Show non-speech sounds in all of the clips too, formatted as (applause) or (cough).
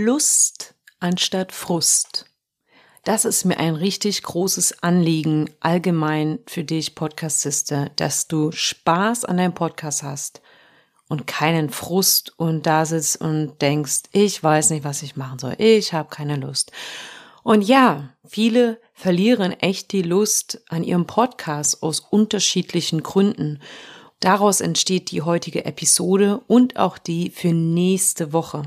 Lust anstatt Frust. Das ist mir ein richtig großes Anliegen allgemein für dich, Podcastiste, dass du Spaß an deinem Podcast hast und keinen Frust und da sitzt und denkst, ich weiß nicht, was ich machen soll, ich habe keine Lust. Und ja, viele verlieren echt die Lust an ihrem Podcast aus unterschiedlichen Gründen. Daraus entsteht die heutige Episode und auch die für nächste Woche.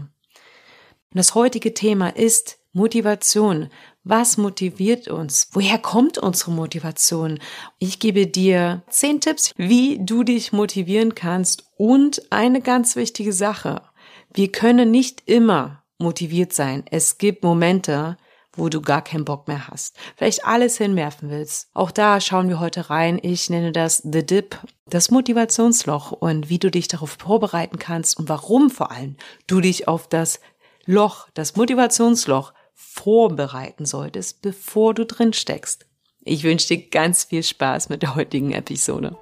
Und das heutige Thema ist Motivation. Was motiviert uns? Woher kommt unsere Motivation? Ich gebe dir zehn Tipps, wie du dich motivieren kannst und eine ganz wichtige Sache. Wir können nicht immer motiviert sein. Es gibt Momente, wo du gar keinen Bock mehr hast. Vielleicht alles hinwerfen willst. Auch da schauen wir heute rein. Ich nenne das The Dip, das Motivationsloch und wie du dich darauf vorbereiten kannst und warum vor allem du dich auf das Loch, das Motivationsloch vorbereiten solltest, bevor du drin steckst. Ich wünsche dir ganz viel Spaß mit der heutigen Episode.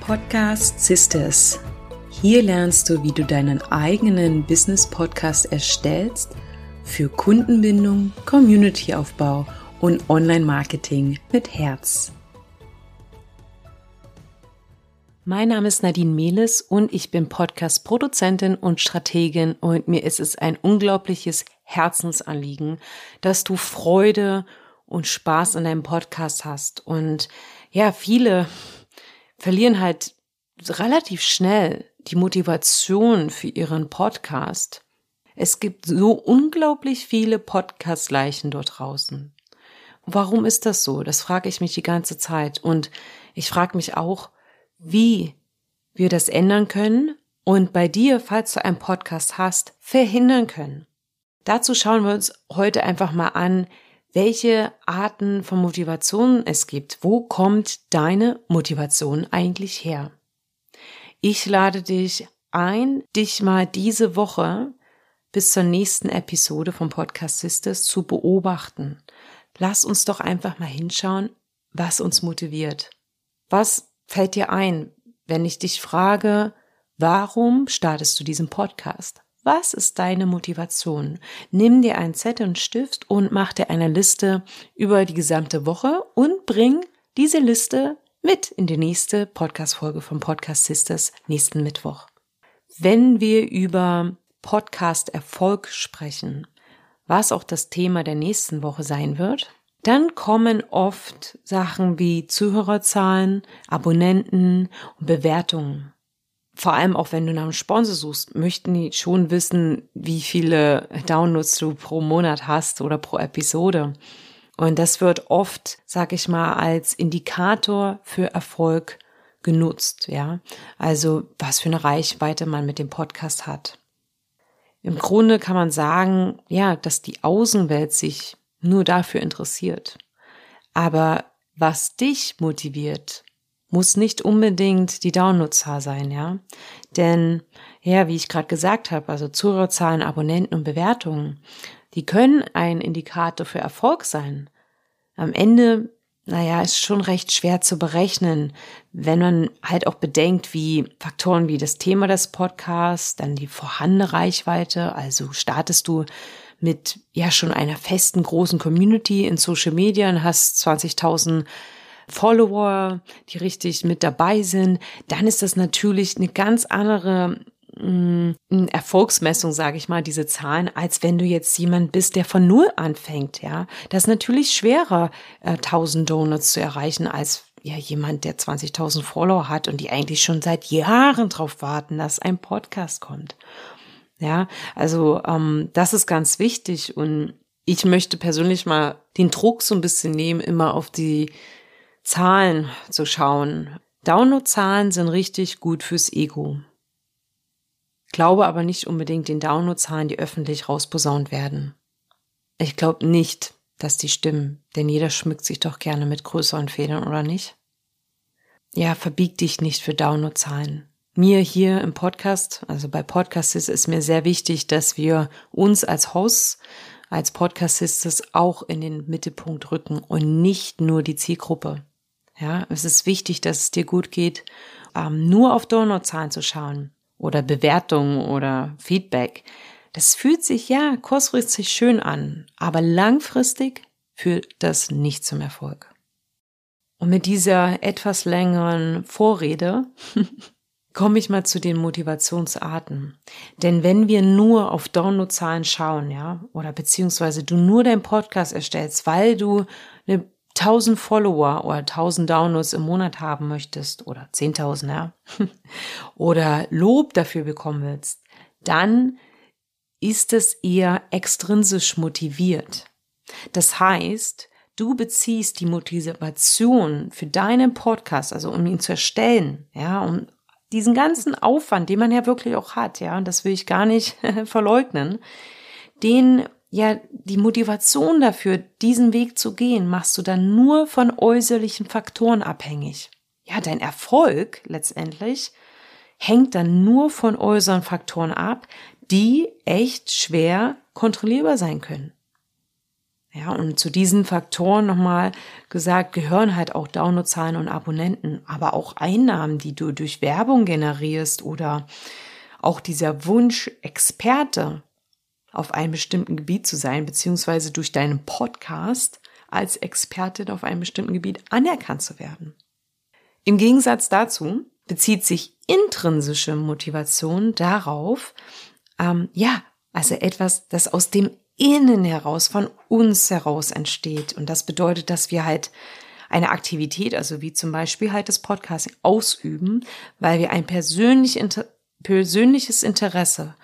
Podcast Sisters. Hier lernst du, wie du deinen eigenen Business Podcast erstellst für Kundenbindung, Communityaufbau und Online-Marketing mit Herz. Mein Name ist Nadine Mehles und ich bin Podcast-Produzentin und Strategin und mir ist es ein unglaubliches Herzensanliegen, dass du Freude und Spaß an deinem Podcast hast. Und ja, viele verlieren halt relativ schnell die Motivation für ihren Podcast. Es gibt so unglaublich viele Podcast-Leichen dort draußen. Warum ist das so? Das frage ich mich die ganze Zeit. Und ich frage mich auch, wie wir das ändern können und bei dir, falls du einen Podcast hast, verhindern können. Dazu schauen wir uns heute einfach mal an, welche Arten von Motivation es gibt. Wo kommt deine Motivation eigentlich her? Ich lade dich ein, dich mal diese Woche bis zur nächsten Episode vom Podcast Sisters zu beobachten. Lass uns doch einfach mal hinschauen, was uns motiviert. Was fällt dir ein, wenn ich dich frage, warum startest du diesen Podcast? Was ist deine Motivation? Nimm dir einen Zettel und Stift und mach dir eine Liste über die gesamte Woche und bring diese Liste mit in die nächste Podcast-Folge vom Podcast Sisters nächsten Mittwoch. Wenn wir über Podcast-Erfolg sprechen, was auch das Thema der nächsten Woche sein wird, dann kommen oft Sachen wie Zuhörerzahlen, Abonnenten und Bewertungen vor allem auch wenn du nach einem Sponsor suchst, möchten die schon wissen, wie viele Downloads du pro Monat hast oder pro Episode. Und das wird oft, sag ich mal, als Indikator für Erfolg genutzt, ja. Also, was für eine Reichweite man mit dem Podcast hat. Im Grunde kann man sagen, ja, dass die Außenwelt sich nur dafür interessiert. Aber was dich motiviert, muss nicht unbedingt die Downloadzahl sein, ja. Denn, ja, wie ich gerade gesagt habe, also Zuhörerzahlen, Abonnenten und Bewertungen, die können ein Indikator für Erfolg sein. Am Ende, naja, ist schon recht schwer zu berechnen, wenn man halt auch bedenkt, wie Faktoren wie das Thema des Podcasts, dann die vorhandene Reichweite, also startest du mit ja schon einer festen großen Community in Social Media und hast 20.000 Follower, die richtig mit dabei sind, dann ist das natürlich eine ganz andere mm, Erfolgsmessung, sage ich mal, diese Zahlen, als wenn du jetzt jemand bist, der von null anfängt, ja. Das ist natürlich schwerer, äh, 1000 Donuts zu erreichen, als ja jemand, der 20.000 Follower hat und die eigentlich schon seit Jahren drauf warten, dass ein Podcast kommt. Ja, also ähm, das ist ganz wichtig und ich möchte persönlich mal den Druck so ein bisschen nehmen, immer auf die Zahlen zu schauen. Downloadzahlen sind richtig gut fürs Ego. Glaube aber nicht unbedingt den Downloadzahlen, die öffentlich rausposaunt werden. Ich glaube nicht, dass die stimmen, denn jeder schmückt sich doch gerne mit größeren Federn, oder nicht? Ja, verbieg dich nicht für Downloadzahlen. Mir hier im Podcast, also bei Podcasts ist es mir sehr wichtig, dass wir uns als Hosts als Podcastistes auch in den Mittelpunkt rücken und nicht nur die Zielgruppe. Ja, es ist wichtig, dass es dir gut geht, ähm, nur auf Downloadzahlen zu schauen oder Bewertungen oder Feedback. Das fühlt sich ja kurzfristig schön an, aber langfristig führt das nicht zum Erfolg. Und mit dieser etwas längeren Vorrede (laughs) komme ich mal zu den Motivationsarten. Denn wenn wir nur auf Downloadzahlen schauen, ja, oder beziehungsweise du nur deinen Podcast erstellst, weil du eine 1000 Follower oder 1000 Downloads im Monat haben möchtest oder 10.000, ja, (laughs) oder Lob dafür bekommen willst, dann ist es eher extrinsisch motiviert. Das heißt, du beziehst die Motivation für deinen Podcast, also um ihn zu erstellen, ja, um diesen ganzen Aufwand, den man ja wirklich auch hat, ja, und das will ich gar nicht (laughs) verleugnen, den ja, die Motivation dafür, diesen Weg zu gehen, machst du dann nur von äußerlichen Faktoren abhängig. Ja, dein Erfolg letztendlich hängt dann nur von äußeren Faktoren ab, die echt schwer kontrollierbar sein können. Ja, und zu diesen Faktoren nochmal gesagt, gehören halt auch Downloadzahlen und Abonnenten, aber auch Einnahmen, die du durch Werbung generierst oder auch dieser Wunsch, Experte auf einem bestimmten Gebiet zu sein, beziehungsweise durch deinen Podcast als Expertin auf einem bestimmten Gebiet anerkannt zu werden. Im Gegensatz dazu bezieht sich intrinsische Motivation darauf, ähm, ja, also etwas, das aus dem Innen heraus, von uns heraus entsteht. Und das bedeutet, dass wir halt eine Aktivität, also wie zum Beispiel halt das Podcasting, ausüben, weil wir ein persönlich, persönliches Interesse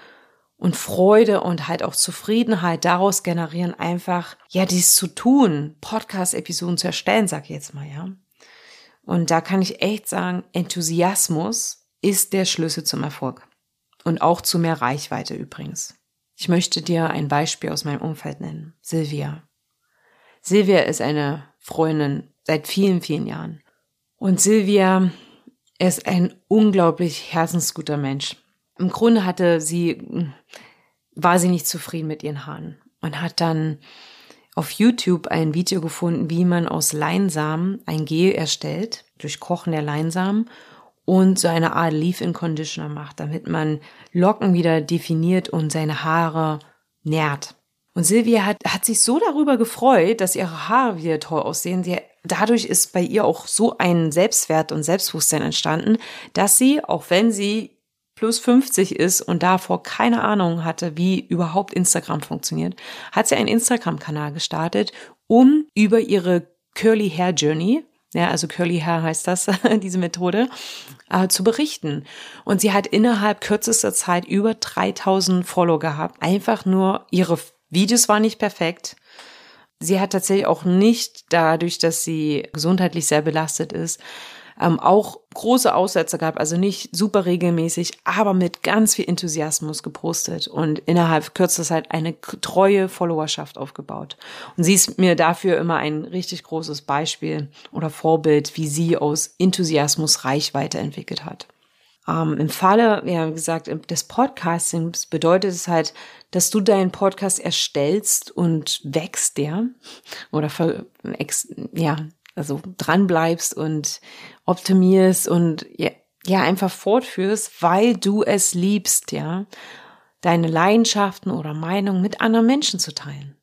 und Freude und halt auch Zufriedenheit daraus generieren, einfach, ja, dies zu tun, Podcast-Episoden zu erstellen, sag ich jetzt mal, ja. Und da kann ich echt sagen, Enthusiasmus ist der Schlüssel zum Erfolg. Und auch zu mehr Reichweite übrigens. Ich möchte dir ein Beispiel aus meinem Umfeld nennen. Silvia. Silvia ist eine Freundin seit vielen, vielen Jahren. Und Silvia ist ein unglaublich herzensguter Mensch. Im Grunde hatte sie, war sie nicht zufrieden mit ihren Haaren und hat dann auf YouTube ein Video gefunden, wie man aus Leinsamen ein Gel erstellt, durch Kochen der Leinsamen und so eine Art Leave-In-Conditioner macht, damit man Locken wieder definiert und seine Haare nährt. Und Silvia hat, hat sich so darüber gefreut, dass ihre Haare wieder toll aussehen. Sie, dadurch ist bei ihr auch so ein Selbstwert und Selbstbewusstsein entstanden, dass sie, auch wenn sie plus 50 ist und davor keine Ahnung hatte, wie überhaupt Instagram funktioniert, hat sie einen Instagram-Kanal gestartet, um über ihre Curly Hair Journey, ja, also Curly Hair heißt das, (laughs) diese Methode, äh, zu berichten. Und sie hat innerhalb kürzester Zeit über 3000 Follow gehabt. Einfach nur, ihre Videos waren nicht perfekt. Sie hat tatsächlich auch nicht dadurch, dass sie gesundheitlich sehr belastet ist, ähm, auch große Aussätze gehabt, also nicht super regelmäßig, aber mit ganz viel Enthusiasmus gepostet und innerhalb kürzester Zeit eine treue Followerschaft aufgebaut. Und sie ist mir dafür immer ein richtig großes Beispiel oder Vorbild, wie sie aus Enthusiasmus Reichweite entwickelt hat. Ähm, Im Falle, wie gesagt, des Podcastings bedeutet es halt, dass du deinen Podcast erstellst und wächst der oder ja, also dran bleibst und optimierst und ja, ja einfach fortführst, weil du es liebst, ja, deine Leidenschaften oder Meinungen mit anderen Menschen zu teilen.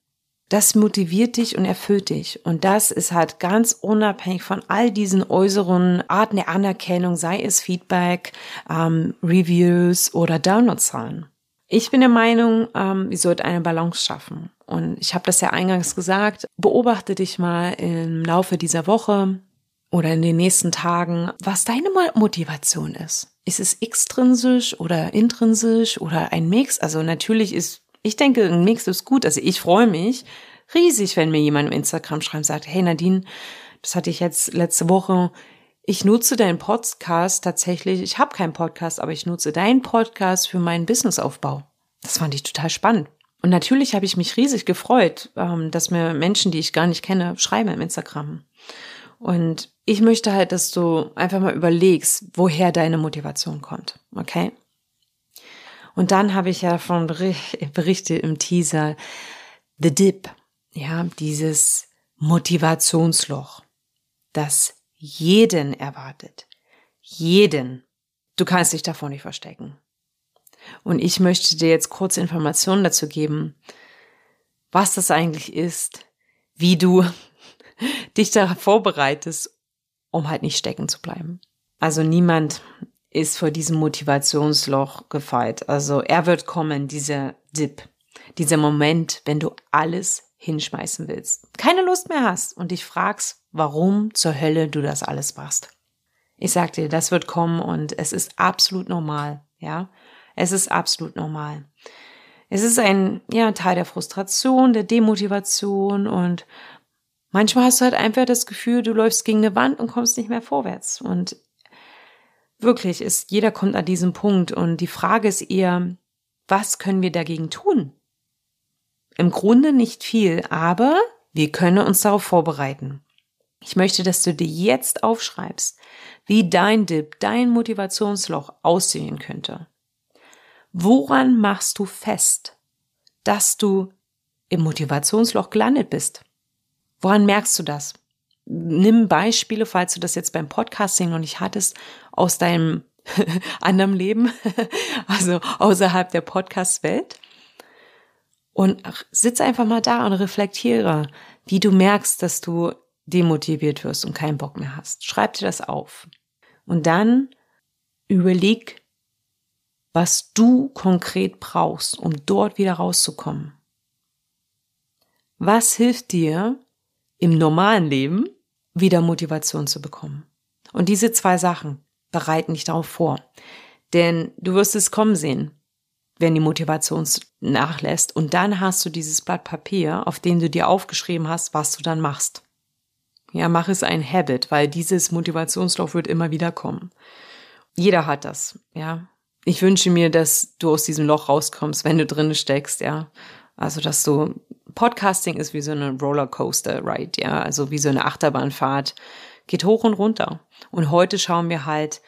Das motiviert dich und erfüllt dich. Und das ist halt ganz unabhängig von all diesen äußeren Arten der Anerkennung, sei es Feedback, ähm, Reviews oder Downloadzahlen. Ich bin der Meinung, ähm, ihr sollt eine Balance schaffen. Und ich habe das ja eingangs gesagt, beobachte dich mal im Laufe dieser Woche oder in den nächsten Tagen, was deine Motivation ist. Ist es extrinsisch oder intrinsisch oder ein Mix? Also natürlich ist, ich denke, ein Mix ist gut. Also ich freue mich riesig, wenn mir jemand im Instagram schreibt sagt, hey Nadine, das hatte ich jetzt letzte Woche. Ich nutze deinen Podcast tatsächlich. Ich habe keinen Podcast, aber ich nutze deinen Podcast für meinen Businessaufbau. Das fand ich total spannend. Und natürlich habe ich mich riesig gefreut, ähm, dass mir Menschen, die ich gar nicht kenne, schreiben im Instagram. Und ich möchte halt, dass du einfach mal überlegst, woher deine Motivation kommt. Okay? Und dann habe ich ja von (laughs) Berichte im Teaser, The Dip, ja, dieses Motivationsloch, das jeden erwartet. Jeden. Du kannst dich davor nicht verstecken. Und ich möchte dir jetzt kurz Informationen dazu geben, was das eigentlich ist, wie du (laughs) dich da vorbereitest, um halt nicht stecken zu bleiben. Also niemand ist vor diesem Motivationsloch gefeit. Also er wird kommen, dieser Dip, dieser Moment, wenn du alles hinschmeißen willst, keine Lust mehr hast und dich fragst, warum zur Hölle du das alles machst. Ich sag dir, das wird kommen und es ist absolut normal, ja. Es ist absolut normal. Es ist ein, ja, Teil der Frustration, der Demotivation und manchmal hast du halt einfach das Gefühl, du läufst gegen eine Wand und kommst nicht mehr vorwärts und wirklich ist, jeder kommt an diesen Punkt und die Frage ist eher, was können wir dagegen tun? Im Grunde nicht viel, aber wir können uns darauf vorbereiten. Ich möchte, dass du dir jetzt aufschreibst, wie dein Dip, dein Motivationsloch aussehen könnte. Woran machst du fest, dass du im Motivationsloch gelandet bist? Woran merkst du das? Nimm Beispiele, falls du das jetzt beim Podcasting noch nicht hattest, aus deinem (laughs) anderen Leben, (laughs) also außerhalb der Podcast-Welt. Und sitz einfach mal da und reflektiere, wie du merkst, dass du demotiviert wirst und keinen Bock mehr hast. Schreib dir das auf. Und dann überleg, was du konkret brauchst, um dort wieder rauszukommen. Was hilft dir im normalen Leben, wieder Motivation zu bekommen? Und diese zwei Sachen bereiten dich darauf vor. Denn du wirst es kommen sehen, wenn die Motivation nachlässt. Und dann hast du dieses Blatt Papier, auf dem du dir aufgeschrieben hast, was du dann machst. Ja, mach es ein Habit, weil dieses Motivationslauf wird immer wieder kommen. Jeder hat das, ja. Ich wünsche mir, dass du aus diesem Loch rauskommst, wenn du drin steckst, ja. Also, dass du, Podcasting ist wie so eine Rollercoaster Ride, ja. Also wie so eine Achterbahnfahrt. Geht hoch und runter. Und heute schauen wir halt,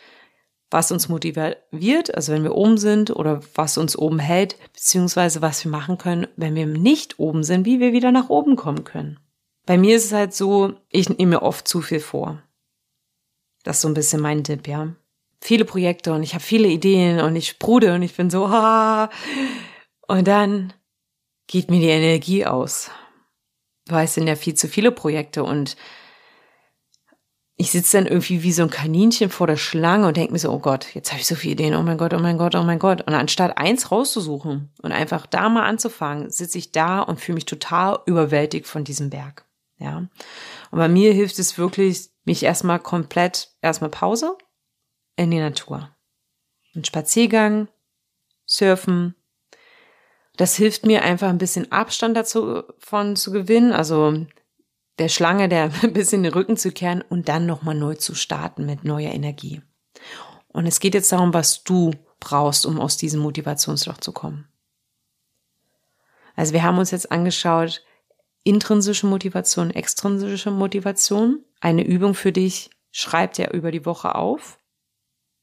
was uns motiviert, also wenn wir oben sind oder was uns oben hält, beziehungsweise was wir machen können, wenn wir nicht oben sind, wie wir wieder nach oben kommen können. Bei mir ist es halt so, ich nehme mir oft zu viel vor. Das ist so ein bisschen mein Tipp, ja. Viele Projekte und ich habe viele Ideen und ich sprude und ich bin so, ha. (laughs) Und dann geht mir die Energie aus. Weil es sind ja viel zu viele Projekte und ich sitze dann irgendwie wie so ein Kaninchen vor der Schlange und denke mir so, oh Gott, jetzt habe ich so viele Ideen, oh mein Gott, oh mein Gott, oh mein Gott. Und anstatt eins rauszusuchen und einfach da mal anzufangen, sitze ich da und fühle mich total überwältigt von diesem Berg. Ja. Und bei mir hilft es wirklich, mich erstmal komplett, erstmal Pause in die Natur. Ein Spaziergang, Surfen. Das hilft mir einfach ein bisschen Abstand dazu von zu gewinnen. Also der Schlange der (laughs) ein bisschen den Rücken zu kehren und dann nochmal neu zu starten mit neuer Energie. Und es geht jetzt darum, was du brauchst, um aus diesem Motivationsloch zu kommen. Also wir haben uns jetzt angeschaut, intrinsische Motivation, extrinsische Motivation. Eine Übung für dich, schreib dir über die Woche auf,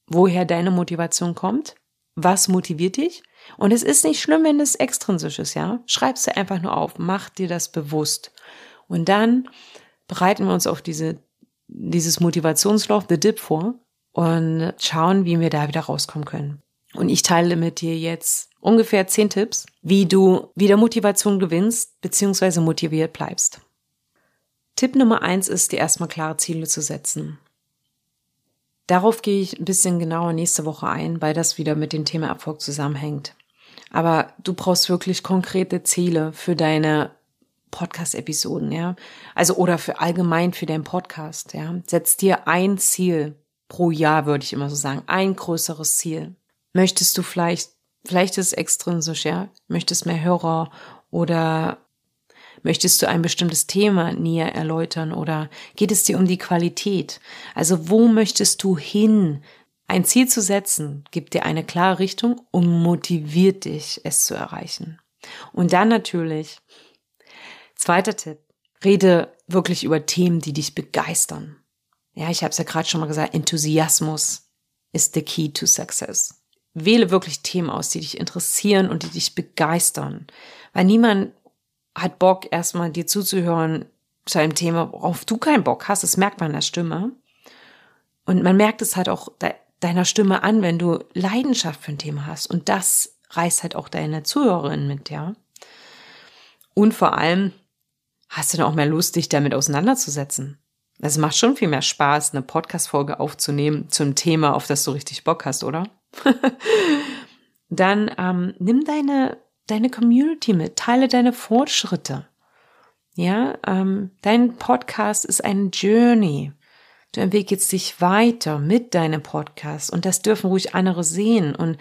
woher deine Motivation kommt, was motiviert dich. Und es ist nicht schlimm, wenn es extrinsisch ist, ja. Schreib's dir einfach nur auf, mach dir das bewusst. Und dann bereiten wir uns auf diese, dieses Motivationsloch, The Dip vor und schauen, wie wir da wieder rauskommen können. Und ich teile mit dir jetzt ungefähr zehn Tipps, wie du wieder Motivation gewinnst bzw. motiviert bleibst. Tipp Nummer eins ist, dir erstmal klare Ziele zu setzen. Darauf gehe ich ein bisschen genauer nächste Woche ein, weil das wieder mit dem Thema Erfolg zusammenhängt. Aber du brauchst wirklich konkrete Ziele für deine Podcast-Episoden, ja. Also oder für allgemein für deinen Podcast, ja. Setz dir ein Ziel pro Jahr, würde ich immer so sagen. Ein größeres Ziel. Möchtest du vielleicht, vielleicht ist es extrinsisch, ja. Möchtest mehr Hörer oder Möchtest du ein bestimmtes Thema näher erläutern oder geht es dir um die Qualität? Also wo möchtest du hin? Ein Ziel zu setzen gibt dir eine klare Richtung und motiviert dich, es zu erreichen. Und dann natürlich Zweiter Tipp. Rede wirklich über Themen, die dich begeistern. Ja, ich habe es ja gerade schon mal gesagt, Enthusiasmus ist the key to success. Wähle wirklich Themen aus, die dich interessieren und die dich begeistern. Weil niemand hat Bock, erstmal dir zuzuhören zu einem Thema, worauf du keinen Bock hast. Das merkt man in der Stimme. Und man merkt es halt auch deiner Stimme an, wenn du Leidenschaft für ein Thema hast. Und das reißt halt auch deine Zuhörerin mit, ja. Und vor allem hast du dann auch mehr Lust, dich damit auseinanderzusetzen. Es macht schon viel mehr Spaß, eine Podcast-Folge aufzunehmen zum Thema, auf das du richtig Bock hast, oder? (laughs) dann ähm, nimm deine, deine Community mit, teile deine Fortschritte. Ja, ähm, dein Podcast ist ein Journey. Du entwickelst dich weiter mit deinem Podcast und das dürfen ruhig andere sehen und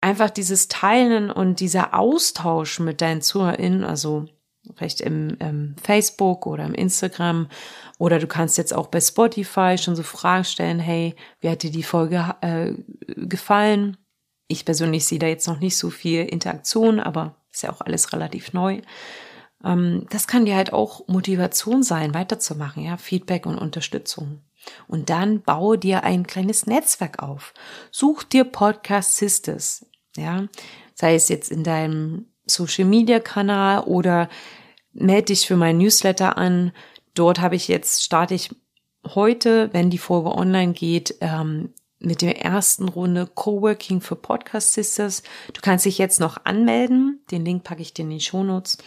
einfach dieses Teilen und dieser Austausch mit deinen ZuhörerInnen, also vielleicht im, im Facebook oder im Instagram oder du kannst jetzt auch bei Spotify schon so Fragen stellen, hey, wie hat dir die Folge äh, gefallen? Ich persönlich sehe da jetzt noch nicht so viel Interaktion, aber ist ja auch alles relativ neu. Ähm, das kann dir halt auch Motivation sein, weiterzumachen, ja, Feedback und Unterstützung. Und dann baue dir ein kleines Netzwerk auf. Such dir Podcast Sisters, ja, sei es jetzt in deinem Social Media Kanal oder melde dich für mein Newsletter an. Dort habe ich jetzt, starte ich heute, wenn die Folge online geht, ähm, mit der ersten Runde Coworking für Podcast Sisters. Du kannst dich jetzt noch anmelden. Den Link packe ich dir in die Shownotes.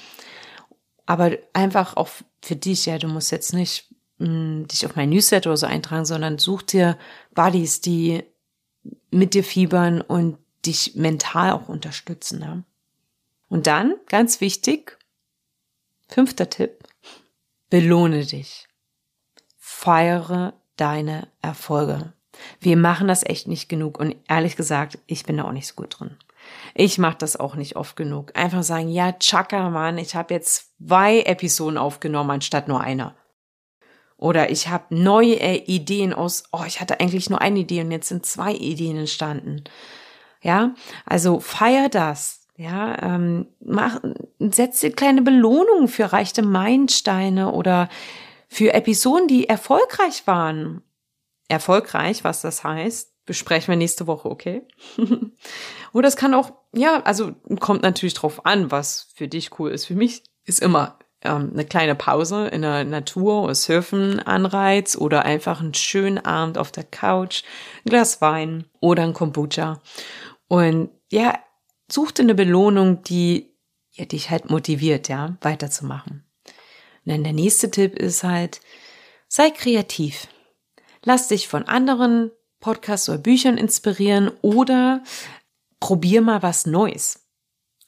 Aber einfach auch für dich, ja, du musst jetzt nicht mh, mm, dich auf mein Newsletter oder so eintragen, sondern such dir Buddies, die mit dir fiebern und dich mental auch unterstützen. Ja? Und dann, ganz wichtig, fünfter Tipp, belohne dich. Feiere deine Erfolge. Wir machen das echt nicht genug und ehrlich gesagt, ich bin da auch nicht so gut drin. Ich mache das auch nicht oft genug. Einfach sagen, ja, tschakka, Mann, ich habe jetzt zwei Episoden aufgenommen anstatt nur einer. Oder ich habe neue Ideen aus, oh, ich hatte eigentlich nur eine Idee und jetzt sind zwei Ideen entstanden. Ja, also feier das. Ja, ähm, mach, setz dir kleine Belohnungen für reichte Meilensteine oder für Episoden, die erfolgreich waren. Erfolgreich, was das heißt, besprechen wir nächste Woche, okay? (laughs) Oder es kann auch, ja, also kommt natürlich drauf an, was für dich cool ist. Für mich ist immer ähm, eine kleine Pause in der Natur oder Surfen Anreiz oder einfach einen schönen Abend auf der Couch, ein Glas Wein oder ein Kombucha. Und ja, such dir eine Belohnung, die ja, dich halt motiviert, ja, weiterzumachen. Und dann der nächste Tipp ist halt, sei kreativ. Lass dich von anderen Podcasts oder Büchern inspirieren oder probier mal was Neues.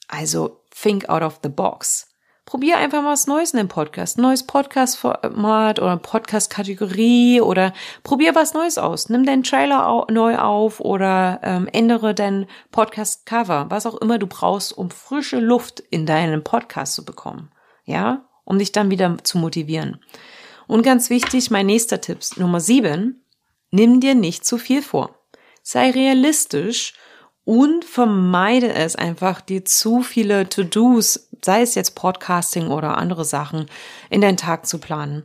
Also think out of the box. Probier einfach mal was Neues in dem Podcast. Neues Podcast-Format oder Podcast-Kategorie oder probier was Neues aus. Nimm deinen Trailer au neu auf oder ähm, ändere dein Podcast-Cover. Was auch immer du brauchst, um frische Luft in deinen Podcast zu bekommen. Ja? Um dich dann wieder zu motivieren. Und ganz wichtig, mein nächster Tipp, Nummer sieben. Nimm dir nicht zu viel vor. Sei realistisch und vermeide es einfach, dir zu viele To-Dos, sei es jetzt Podcasting oder andere Sachen, in deinen Tag zu planen.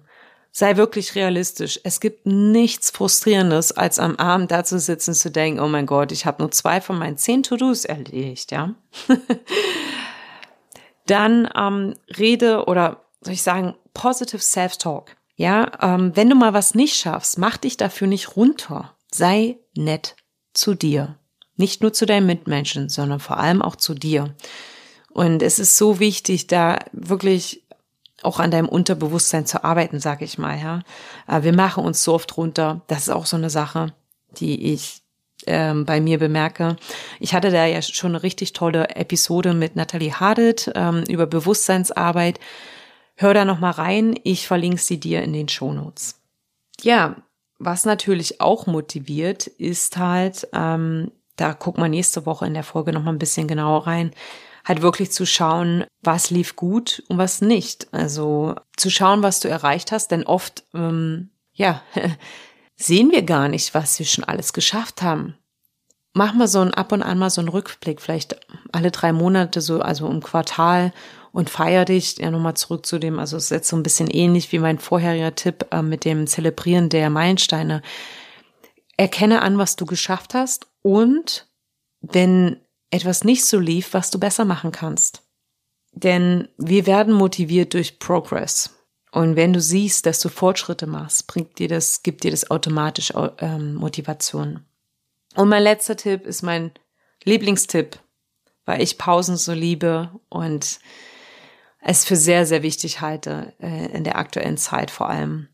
Sei wirklich realistisch. Es gibt nichts Frustrierendes, als am Abend da zu sitzen zu denken, oh mein Gott, ich habe nur zwei von meinen zehn To-Dos erledigt, ja. (laughs) Dann ähm, rede oder soll ich sagen, positive Self-Talk. Ja, ähm, wenn du mal was nicht schaffst, mach dich dafür nicht runter. Sei nett zu dir. Nicht nur zu deinen Mitmenschen, sondern vor allem auch zu dir. Und es ist so wichtig, da wirklich auch an deinem Unterbewusstsein zu arbeiten, sag ich mal, ja. Äh, wir machen uns so oft runter. Das ist auch so eine Sache, die ich ähm, bei mir bemerke. Ich hatte da ja schon eine richtig tolle Episode mit Nathalie Hardet ähm, über Bewusstseinsarbeit. Hör da noch mal rein. Ich verlinke sie dir in den Shownotes. Ja, was natürlich auch motiviert, ist halt, ähm, da guckt man nächste Woche in der Folge noch mal ein bisschen genauer rein, halt wirklich zu schauen, was lief gut und was nicht. Also zu schauen, was du erreicht hast, denn oft, ähm, ja, (laughs) sehen wir gar nicht, was wir schon alles geschafft haben. Mach mal so ein ab und an mal so einen Rückblick, vielleicht alle drei Monate so, also im Quartal und feier dich. Ja, nochmal zurück zu dem, also es ist jetzt so ein bisschen ähnlich wie mein vorheriger Tipp äh, mit dem Zelebrieren der Meilensteine. Erkenne an, was du geschafft hast und wenn etwas nicht so lief, was du besser machen kannst. Denn wir werden motiviert durch Progress. Und wenn du siehst, dass du Fortschritte machst, bringt dir das, gibt dir das automatisch ähm, Motivation. Und mein letzter Tipp ist mein Lieblingstipp, weil ich Pausen so liebe und es für sehr, sehr wichtig halte, äh, in der aktuellen Zeit vor allem.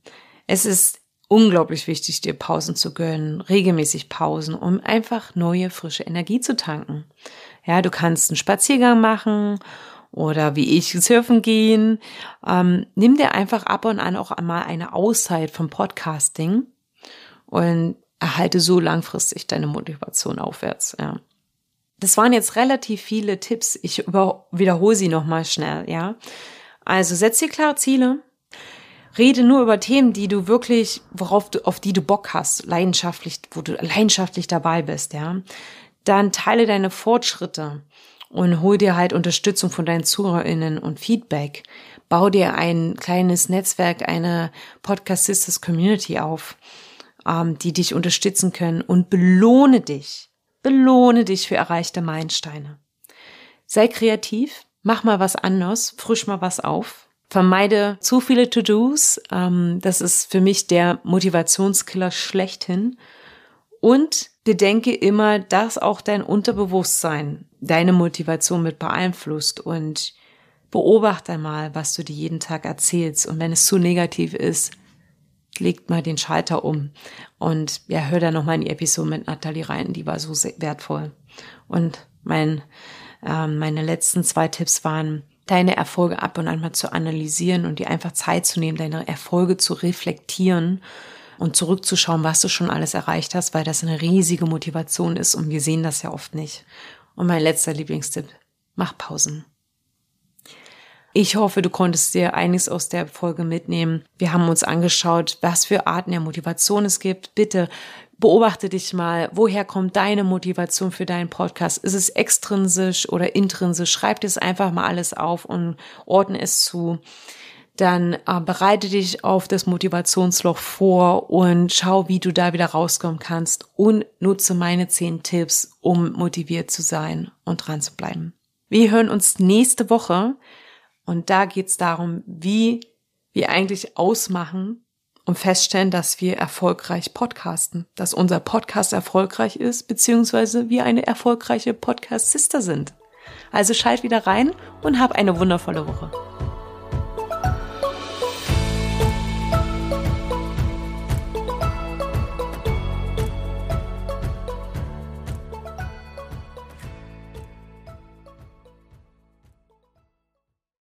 Es ist unglaublich wichtig, dir Pausen zu gönnen, regelmäßig Pausen, um einfach neue, frische Energie zu tanken. Ja, du kannst einen Spaziergang machen oder wie ich surfen gehen. Ähm, nimm dir einfach ab und an auch einmal eine Auszeit vom Podcasting und erhalte so langfristig deine Motivation aufwärts. Ja. Das waren jetzt relativ viele Tipps. Ich wiederhole sie nochmal schnell, ja. Also setz dir klare Ziele, Rede nur über Themen, die du wirklich, worauf du, auf die du Bock hast, leidenschaftlich, wo du leidenschaftlich dabei bist, ja. Dann teile deine Fortschritte und hol dir halt Unterstützung von deinen ZuhörerInnen und Feedback. Bau dir ein kleines Netzwerk, eine Podcast Sisters Community auf, ähm, die dich unterstützen können und belohne dich. Belohne dich für erreichte Meilensteine. Sei kreativ, mach mal was anders, frisch mal was auf Vermeide zu viele To-Dos. Ähm, das ist für mich der Motivationskiller schlechthin. Und bedenke immer, dass auch dein Unterbewusstsein deine Motivation mit beeinflusst und beobachte einmal, was du dir jeden Tag erzählst. Und wenn es zu negativ ist, legt mal den Schalter um. Und ja, hör da nochmal in die Episode mit Nathalie rein, die war so wertvoll. Und mein, äh, meine letzten zwei Tipps waren, deine Erfolge ab und an mal zu analysieren und dir einfach Zeit zu nehmen, deine Erfolge zu reflektieren und zurückzuschauen, was du schon alles erreicht hast, weil das eine riesige Motivation ist und wir sehen das ja oft nicht. Und mein letzter Lieblingstipp, mach Pausen. Ich hoffe, du konntest dir einiges aus der Folge mitnehmen. Wir haben uns angeschaut, was für Arten der Motivation es gibt. Bitte beobachte dich mal, woher kommt deine Motivation für deinen Podcast? Ist es extrinsisch oder intrinsisch? Schreib dir es einfach mal alles auf und ordne es zu. Dann äh, bereite dich auf das Motivationsloch vor und schau, wie du da wieder rauskommen kannst und nutze meine zehn Tipps, um motiviert zu sein und dran zu bleiben. Wir hören uns nächste Woche und da geht es darum, wie wir eigentlich ausmachen, und feststellen, dass wir erfolgreich podcasten, dass unser Podcast erfolgreich ist, beziehungsweise wir eine erfolgreiche Podcast-Sister sind. Also schalt wieder rein und hab eine wundervolle Woche.